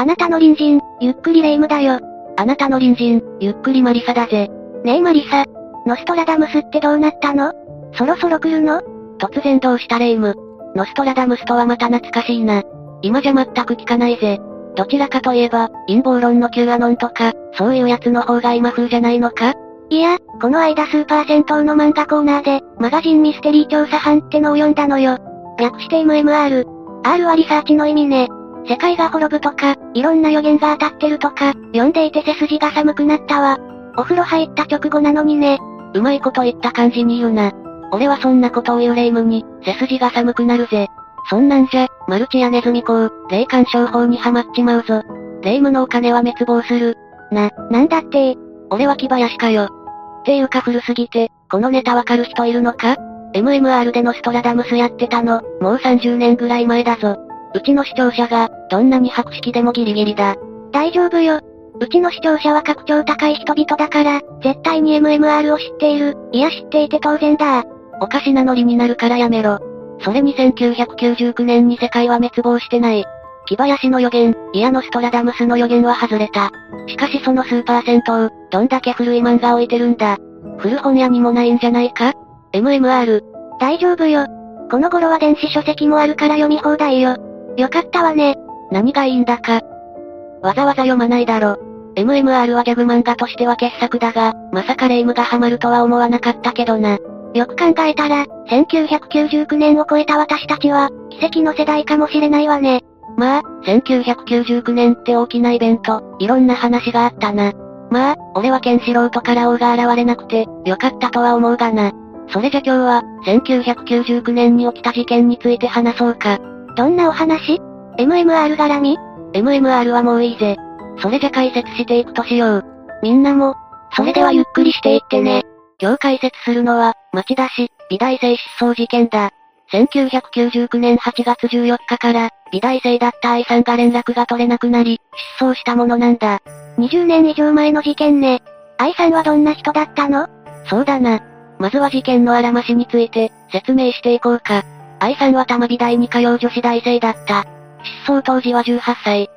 あなたの隣人、ゆっくりレ夢ムだよ。あなたの隣人、ゆっくりマリサだぜ。ねえマリサ。ノストラダムスってどうなったの？そろそろ来るの？突然どうしたレ夢ム。ノストラダムスとはまた懐かしいな。今じゃ全く聞かないぜ。どちらかといえば、陰謀論の Q アノンとか、そういうやつの方が今風じゃないのか？いや、この間スーパー銭湯の漫画コーナーで、マガジンミステリー調査班ってのを読んだのよ。略して MMR。R はリサーチの意味ね。世界が滅ぶとか、いろんな予言が当たってるとか、読んでいて背筋が寒くなったわ。お風呂入った直後なのにね。うまいこと言った感じに言うな。俺はそんなことを言うレイムに、背筋が寒くなるぜ。そんなんじゃ、マルチやネズミ講、霊感商法にはまっちまうぞ。レイムのお金は滅亡する。な、なんだって俺は木林かよ。っていうか古すぎて、このネタわかる人いるのか ?MMR でのストラダムスやってたの、もう30年ぐらい前だぞ。うちの視聴者が、どんなに博識でもギリギリだ。大丈夫よ。うちの視聴者は格調高い人々だから、絶対に MMR を知っている。いや知っていて当然だ。おかしなノリになるからやめろ。それに1999年に世界は滅亡してない。木林の予言、いやノストラダムスの予言は外れた。しかしそのスーパー銭湯、どんだけ古い漫画置いてるんだ。古本屋にもないんじゃないか ?MMR。大丈夫よ。この頃は電子書籍もあるから読み放題よ。よかったわね。何がいいんだか。わざわざ読まないだろ。MMR はギャグ漫画としては傑作だが、まさかレイムがハマるとは思わなかったけどな。よく考えたら、1999年を超えた私たちは、奇跡の世代かもしれないわね。まあ、1999年って大きなイベント、いろんな話があったな。まあ、俺はケンシロウとから王が現れなくて、よかったとは思うがな。それじゃ今日は、1999年に起きた事件について話そうか。どんなお話 ?MMR 絡み ?MMR はもういいぜ。それじゃ解説していくとしよう。みんなも、それではゆっくりしていってね。今日解説するのは、町田市、美大生失踪事件だ。1999年8月14日から、美大生だった愛さんが連絡が取れなくなり、失踪したものなんだ。20年以上前の事件ね。愛さんはどんな人だったの？そうだな。まずは事件のあらましについて、説明していこうか。愛さんは玉美大に通う女子大生だった。失踪当時は18歳。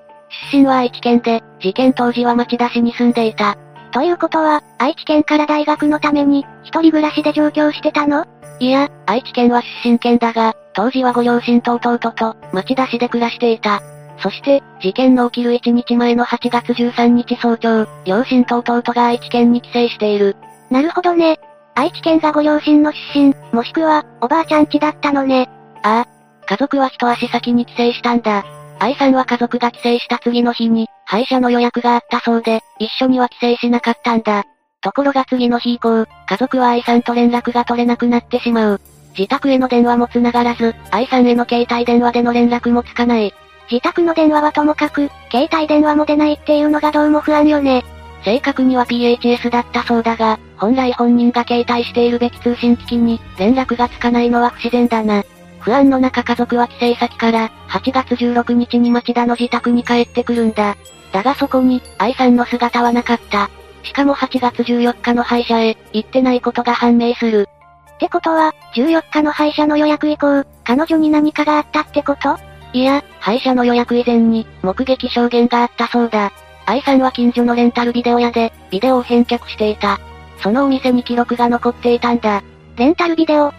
出身は愛知県で、事件当時は町田市に住んでいた。ということは、愛知県から大学のために、一人暮らしで上京してたの？いや、愛知県は出身県だが、当時はご両親と弟と、町田市で暮らしていた。そして、事件の起きる1日前の8月13日早朝、両親と弟が愛知県に帰省している。なるほどね。愛知県がご両親の出身、もしくは、おばあちゃん家だったのね。ああ。家族は一足先に帰省したんだ。愛さんは家族が帰省した次の日に、歯医者の予約があったそうで、一緒には帰省しなかったんだ。ところが次の日以降、家族は愛さんと連絡が取れなくなってしまう。自宅への電話も繋がらず、愛さんへの携帯電話での連絡もつかない。自宅の電話はともかく、携帯電話も出ないっていうのがどうも不安よね。正確には PHS だったそうだが、本来本人が携帯しているべき通信機器に、連絡がつかないのは不自然だな。不安の中家族は帰省先から、8月16日に町田の自宅に帰ってくるんだ。だがそこに、愛さんの姿はなかった。しかも8月14日の歯医者へ、行ってないことが判明する。ってことは、14日の歯医者の予約以降、彼女に何かがあったってこと？いや、歯医者の予約以前に、目撃証言があったそうだ。愛さんは近所のレンタルビデオ屋で、ビデオを返却していた。そのお店に記録が残っていたんだ。レンタルビデオ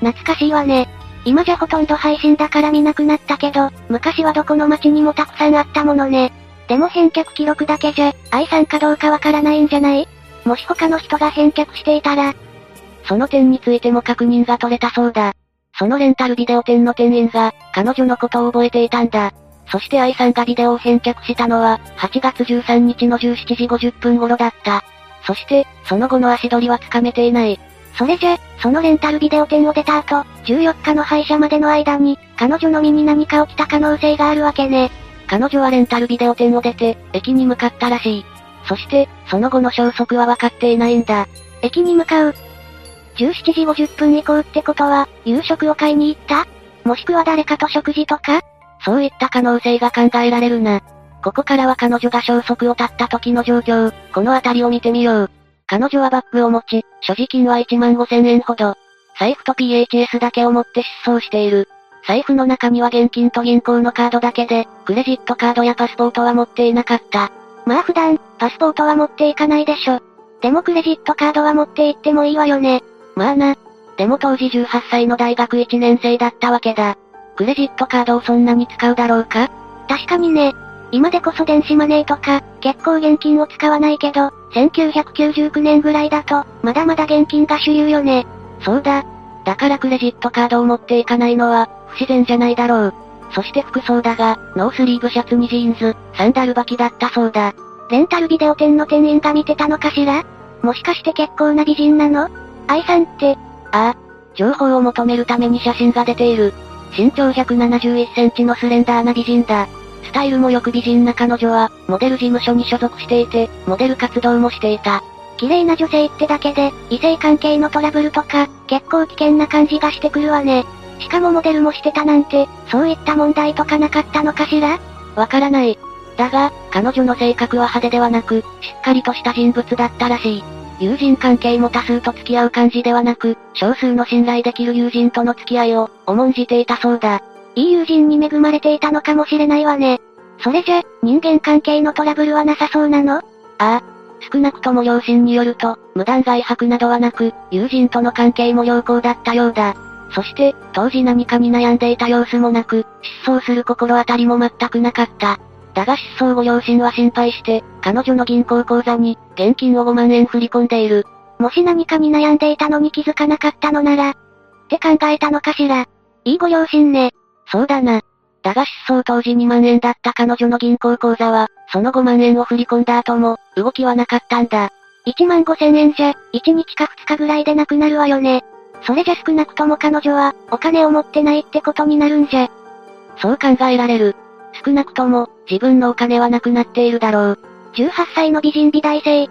懐かしいわね。今じゃほとんど配信だから見なくなったけど、昔はどこの街にもたくさんあったものね。でも返却記録だけじゃ、愛さんかどうかわからないんじゃない？もし他の人が返却していたら、その点についても確認が取れたそうだ。そのレンタルビデオ店の店員が、彼女のことを覚えていたんだ。そして愛さんがビデオを返却したのは、8月13日の17時50分頃だった。そして、その後の足取りはつかめていない。それじゃ、そのレンタルビデオ店を出た後、14日の歯医者までの間に、彼女の身に何か起きた可能性があるわけね。彼女はレンタルビデオ店を出て、駅に向かったらしい。そして、その後の消息は分かっていないんだ。駅に向かう。17時50分以降ってことは、夕食を買いに行った？もしくは誰かと食事とか？そういった可能性が考えられるな。ここからは彼女が消息を絶った時の状況、この辺りを見てみよう。彼女はバッグを持ち、所持金は1万5千円ほど。財布と PHS だけを持って失踪している。財布の中には現金と銀行のカードだけで、クレジットカードやパスポートは持っていなかった。まあ普段、パスポートは持っていかないでしょ。でもクレジットカードは持って行ってもいいわよね。まあな。でも当時18歳の大学1年生だったわけだ。クレジットカードをそんなに使うだろうか？確かにね。今でこそ電子マネーとか、結構現金を使わないけど、1999年ぐらいだと、まだまだ現金が主流よね。そうだ。だからクレジットカードを持っていかないのは、不自然じゃないだろう。そして服装だが、ノースリーブシャツにジーンズ、サンダル履きだったそうだ。レンタルビデオ店の店員が見てたのかしら？もしかして結構な美人なの？愛さんって、ああ、情報を求めるために写真が出ている。身長171センチのスレンダーな美人だ。スタイルもよく美人な彼女は、モデル事務所に所属していて、モデル活動もしていた。綺麗な女性ってだけで、異性関係のトラブルとか、結構危険な感じがしてくるわね。しかもモデルもしてたなんて、そういった問題とかなかったのかしら？わからない。だが、彼女の性格は派手ではなく、しっかりとした人物だったらしい。友人関係も多数と付き合う感じではなく、少数の信頼できる友人との付き合いを、重んじていたそうだ。いい友人に恵まれていたのかもしれないわね。それじゃ、人間関係のトラブルはなさそうなの？ああ。少なくとも両親によると、無断外泊などはなく、友人との関係も良好だったようだ。そして、当時何かに悩んでいた様子もなく、失踪する心当たりも全くなかった。だが失踪後両親は心配して、彼女の銀行口座に、現金を5万円振り込んでいる。もし何かに悩んでいたのに気づかなかったのなら、って考えたのかしら。いいご両親ね。そうだな。だが失踪当時2万円だった彼女の銀行口座は、その5万円を振り込んだ後も、動きはなかったんだ。1万5千円じゃ、1日か2日ぐらいでなくなるわよね。それじゃ少なくとも彼女は、お金を持ってないってことになるんじゃ。そう考えられる。少なくとも、自分のお金はなくなっているだろう。18歳の美人美大生。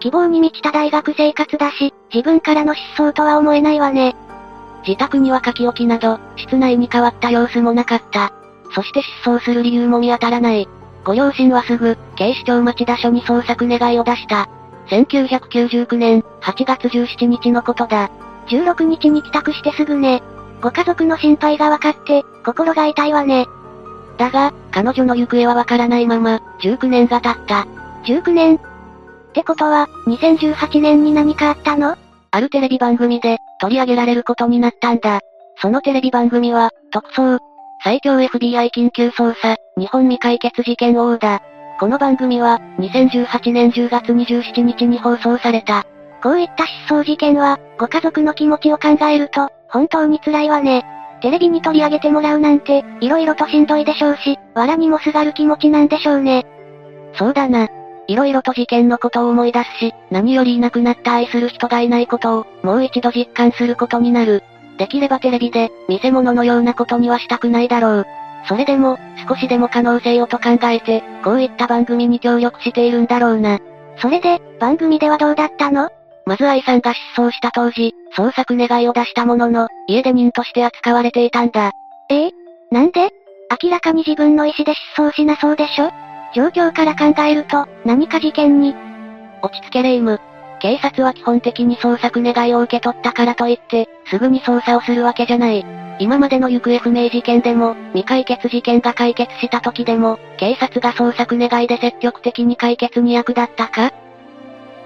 希望に満ちた大学生活だし、自分からの失踪とは思えないわね。自宅には書き置きなど、室内に変わった様子もなかった。そして失踪する理由も見当たらない。ご両親はすぐ、警視庁町田署に捜索願いを出した。1999年、8月17日のことだ。16日に帰宅してすぐね。ご家族の心配が分かって、心が痛いわね。だが、彼女の行方はわからないまま、19年が経った。19年？ってことは、2018年に何かあったの？あるテレビ番組で、取り上げられることになったんだ。そのテレビ番組は、特捜、最強 FBI 緊急捜査、日本未解決事件王だ。この番組は、2018年10月27日に放送された。こういった失踪事件は、ご家族の気持ちを考えると、本当に辛いわね。テレビに取り上げてもらうなんて、色々としんどいでしょうし、藁にもすがる気持ちなんでしょうね。そうだな。色々と事件のことを思い出すし、何よりいなくなった愛する人がいないことを、もう一度実感することになる。できればテレビで、見せ物のようなことにはしたくないだろう。それでも、少しでも可能性をと考えて、こういった番組に協力しているんだろうな。それで、番組ではどうだったの？まず愛さんが失踪した当時、捜索願いを出したものの、家出人として扱われていたんだ。ええ？なんで？明らかに自分の意思で失踪しなそうでしょ？状況から考えると、何か事件に。落ち着けレイム。警察は基本的に捜索願いを受け取ったからといって、すぐに捜査をするわけじゃない。今までの行方不明事件でも、未解決事件が解決した時でも、警察が捜索願いで積極的に解決に役立ったか？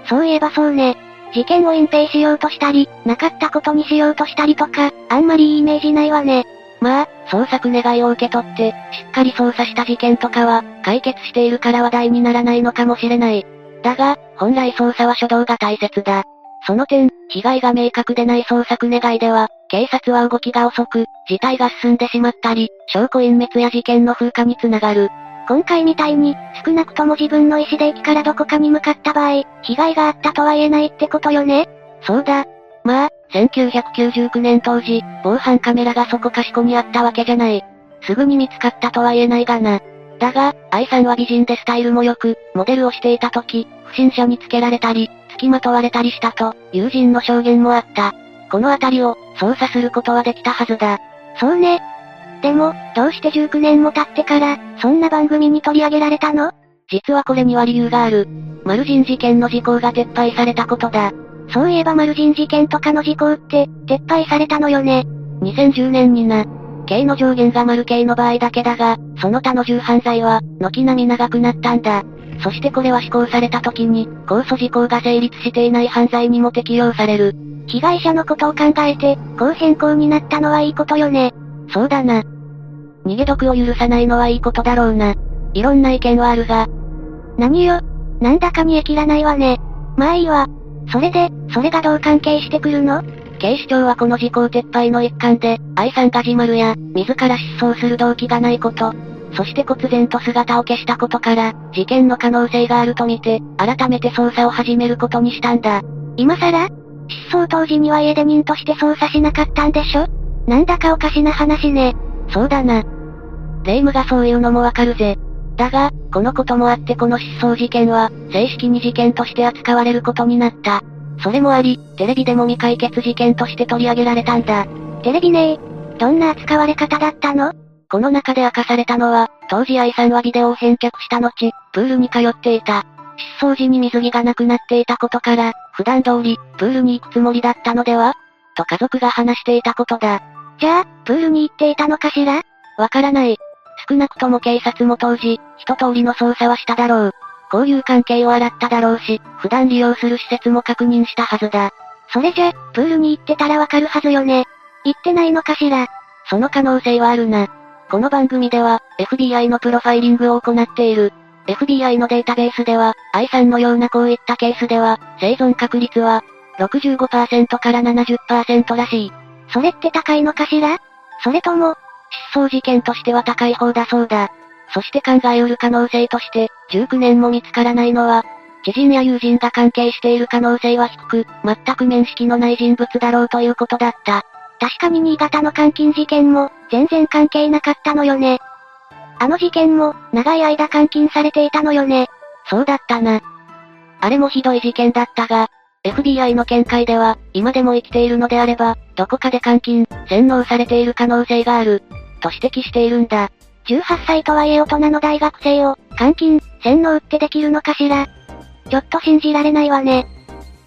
そういえばそうね。事件を隠蔽しようとしたり、なかったことにしようとしたりとか、あんまりいいイメージないわね。まあ、捜索願いを受け取って、しっかり捜査した事件とかは、解決しているから話題にならないのかもしれない。だが、本来捜査は初動が大切だ。その点、被害が明確でない捜索願いでは、警察は動きが遅く、事態が進んでしまったり、証拠隠滅や事件の風化につながる。今回みたいに、少なくとも自分の意思で駅からどこかに向かった場合、被害があったとは言えないってことよね？そうだ。まあ、1999年当時、防犯カメラがそこかしこにあったわけじゃない。すぐに見つかったとは言えないがな。だが、愛さんは美人でスタイルも良く、モデルをしていた時、不審者につけられたり、付きまとわれたりしたと、友人の証言もあった。このあたりを、捜査することはできたはずだ。そうね。でも、どうして19年も経ってから、そんな番組に取り上げられたの？実はこれには理由がある。マルジン事件の時効が撤廃されたことだ。そういえばマルジン事件とかの時効って、撤廃されたのよね。2010年にな。刑の上限がマル刑の場合だけだが、その他の重犯罪は、軒並み長くなったんだ。そしてこれは施行された時に、控訴事項が成立していない犯罪にも適用される。被害者のことを考えて、こう変更になったのはいいことよね。そうだな。逃げ毒を許さないのはいいことだろうな。いろんな意見はあるが。何よ？なんだか煮え切らないわね。まあいいわ。それで、それがどう関係してくるの？警視庁はこの事項撤廃の一環で、愛さんが自丸や、自ら失踪する動機がないこと、そして忽然と姿を消したことから、事件の可能性があるとみて、改めて捜査を始めることにしたんだ。今更？失踪当時には家出人として捜査しなかったんでしょ？なんだかおかしな話ね。そうだな。霊夢がそういうのもわかるぜ。だが、このこともあってこの失踪事件は、正式に事件として扱われることになった。それもあり、テレビでも未解決事件として取り上げられたんだ。テレビねどんな扱われ方だったの？この中で明かされたのは、当時愛さんはビデオを返却した後、プールに通っていた。失踪時に水着がなくなっていたことから、普段通り、プールに行くつもりだったのでは？と家族が話していたことだ。じゃあ、プールに行っていたのかしら？わからない。少なくとも警察も当時、一通りの捜査はしただろう。交友関係を洗っただろうし、普段利用する施設も確認したはずだ。それじゃ、プールに行ってたらわかるはずよね。行ってないのかしら？その可能性はあるな。この番組では、FBI のプロファイリングを行っている。FBI のデータベースでは、愛さんのようなこういったケースでは、生存確率は、65%から70%らしい。それって高いのかしら？それとも、失踪事件としては高い方だそうだ。そして考えうる可能性として、19年も見つからないのは、知人や友人が関係している可能性は低く、全く面識のない人物だろうということだった。確かに新潟の監禁事件も、全然関係なかったのよね。あの事件も、長い間監禁されていたのよね。そうだったな。あれもひどい事件だったが、FBI の見解では、今でも生きているのであれば、どこかで監禁、洗脳されている可能性がある、と指摘しているんだ。18歳とはいえ大人の大学生を、監禁、洗脳ってできるのかしらちょっと信じられないわね。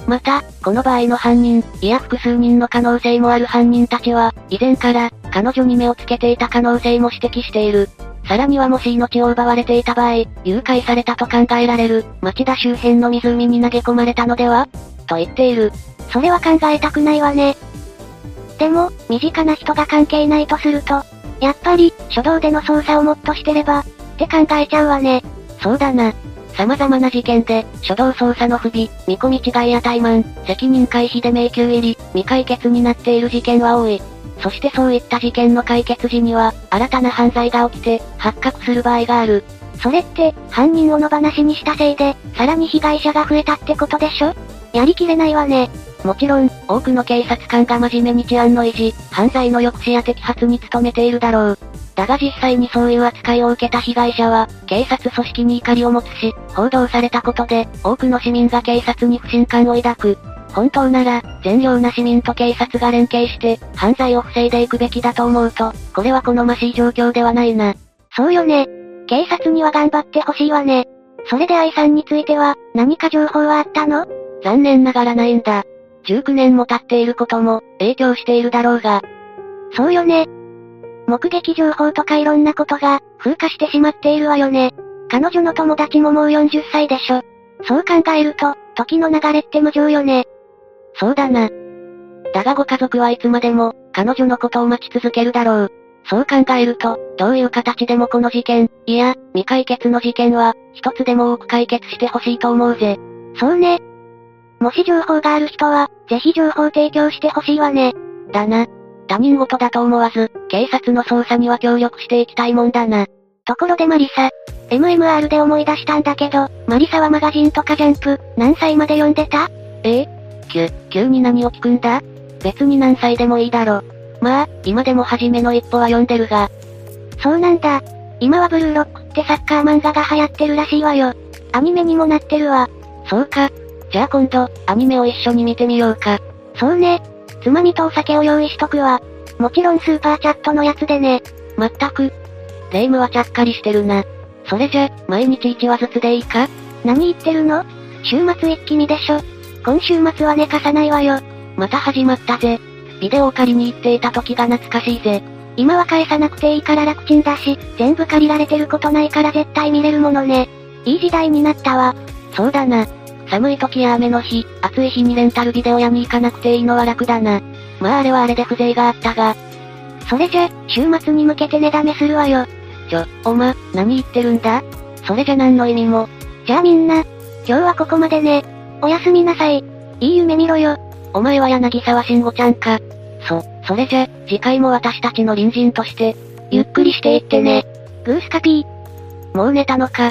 また、この場合の犯人、いや複数人の可能性もある犯人たちは、以前から、彼女に目をつけていた可能性も指摘している。さらにはもし命を奪われていた場合、誘拐されたと考えられる、町田周辺の湖に投げ込まれたのでは？と言っている。それは考えたくないわね。でも、身近な人が関係ないとすると、やっぱり、初動での捜査をもっとしてれば、って考えちゃうわね。そうだな。様々な事件で、初動捜査の不備、見込み違いや怠慢、責任回避で迷宮入り、未解決になっている事件は多い。そしてそういった事件の解決時には、新たな犯罪が起きて、発覚する場合がある。それって、犯人を野放しにしたせいで、さらに被害者が増えたってことでしょ？やりきれないわね。もちろん、多くの警察官が真面目に治安の維持、犯罪の抑止や摘発に努めているだろう。だが実際にそういう扱いを受けた被害者は、警察組織に怒りを持つし、報道されたことで、多くの市民が警察に不信感を抱く。本当なら、善良な市民と警察が連携して、犯罪を防いでいくべきだと思うと、これは好ましい状況ではないな。そうよね。警察には頑張ってほしいわね。それで愛さんについては、何か情報はあったの？残念ながらないんだ。19年も経っていることも、影響しているだろうが。そうよね。目撃情報とかいろんなことが、風化してしまっているわよね。彼女の友達ももう40歳でしょ。そう考えると、時の流れって無情よね。そうだな。だがご家族はいつまでも、彼女のことを待ち続けるだろう。そう考えると、どういう形でもこの事件、いや、未解決の事件は、一つでも多く解決してほしいと思うぜ。そうね。もし情報がある人は、ぜひ情報提供してほしいわね。だな。他人事だと思わず、警察の捜査には協力していきたいもんだな。ところでマリサ、MMR で思い出したんだけど、マリサはマガジンとかジャンプ、何歳まで読んでた？え？え急、急に何を聞くんだ？別に何歳でもいいだろ。まあ、今でも初めの一歩は読んでるが。そうなんだ。今はブルーロックってサッカー漫画が流行ってるらしいわよ。アニメにもなってるわ。そうか。じゃあ今度、アニメを一緒に見てみようか。そうね。つまみとお酒を用意しとくわ。もちろんスーパーチャットのやつでね。まったく。霊夢はちゃっかりしてるな。それじゃ、毎日1話ずつでいいか？何言ってるの？週末一気見でしょ。今週末は寝かさないわよ。また始まったぜ。ビデオを借りに行っていた時が懐かしいぜ。今は返さなくていいから楽ちんだし、全部借りられてることないから絶対見れるものね。いい時代になったわ。そうだな。寒い時や雨の日、暑い日にレンタルビデオ屋に行かなくていいのは楽だな。まああれはあれで風情があったが。それじゃ、週末に向けて寝だめするわよ。ちょ、おま、何言ってるんだ？それじゃ何の意味も。じゃあみんな、今日はここまでね。おやすみなさい。いい夢見ろよ。お前は柳沢慎吾ちゃんか。そ、それじゃ、次回も私たちの隣人として、ゆっくりしていってね。グースカピー。もう寝たのか。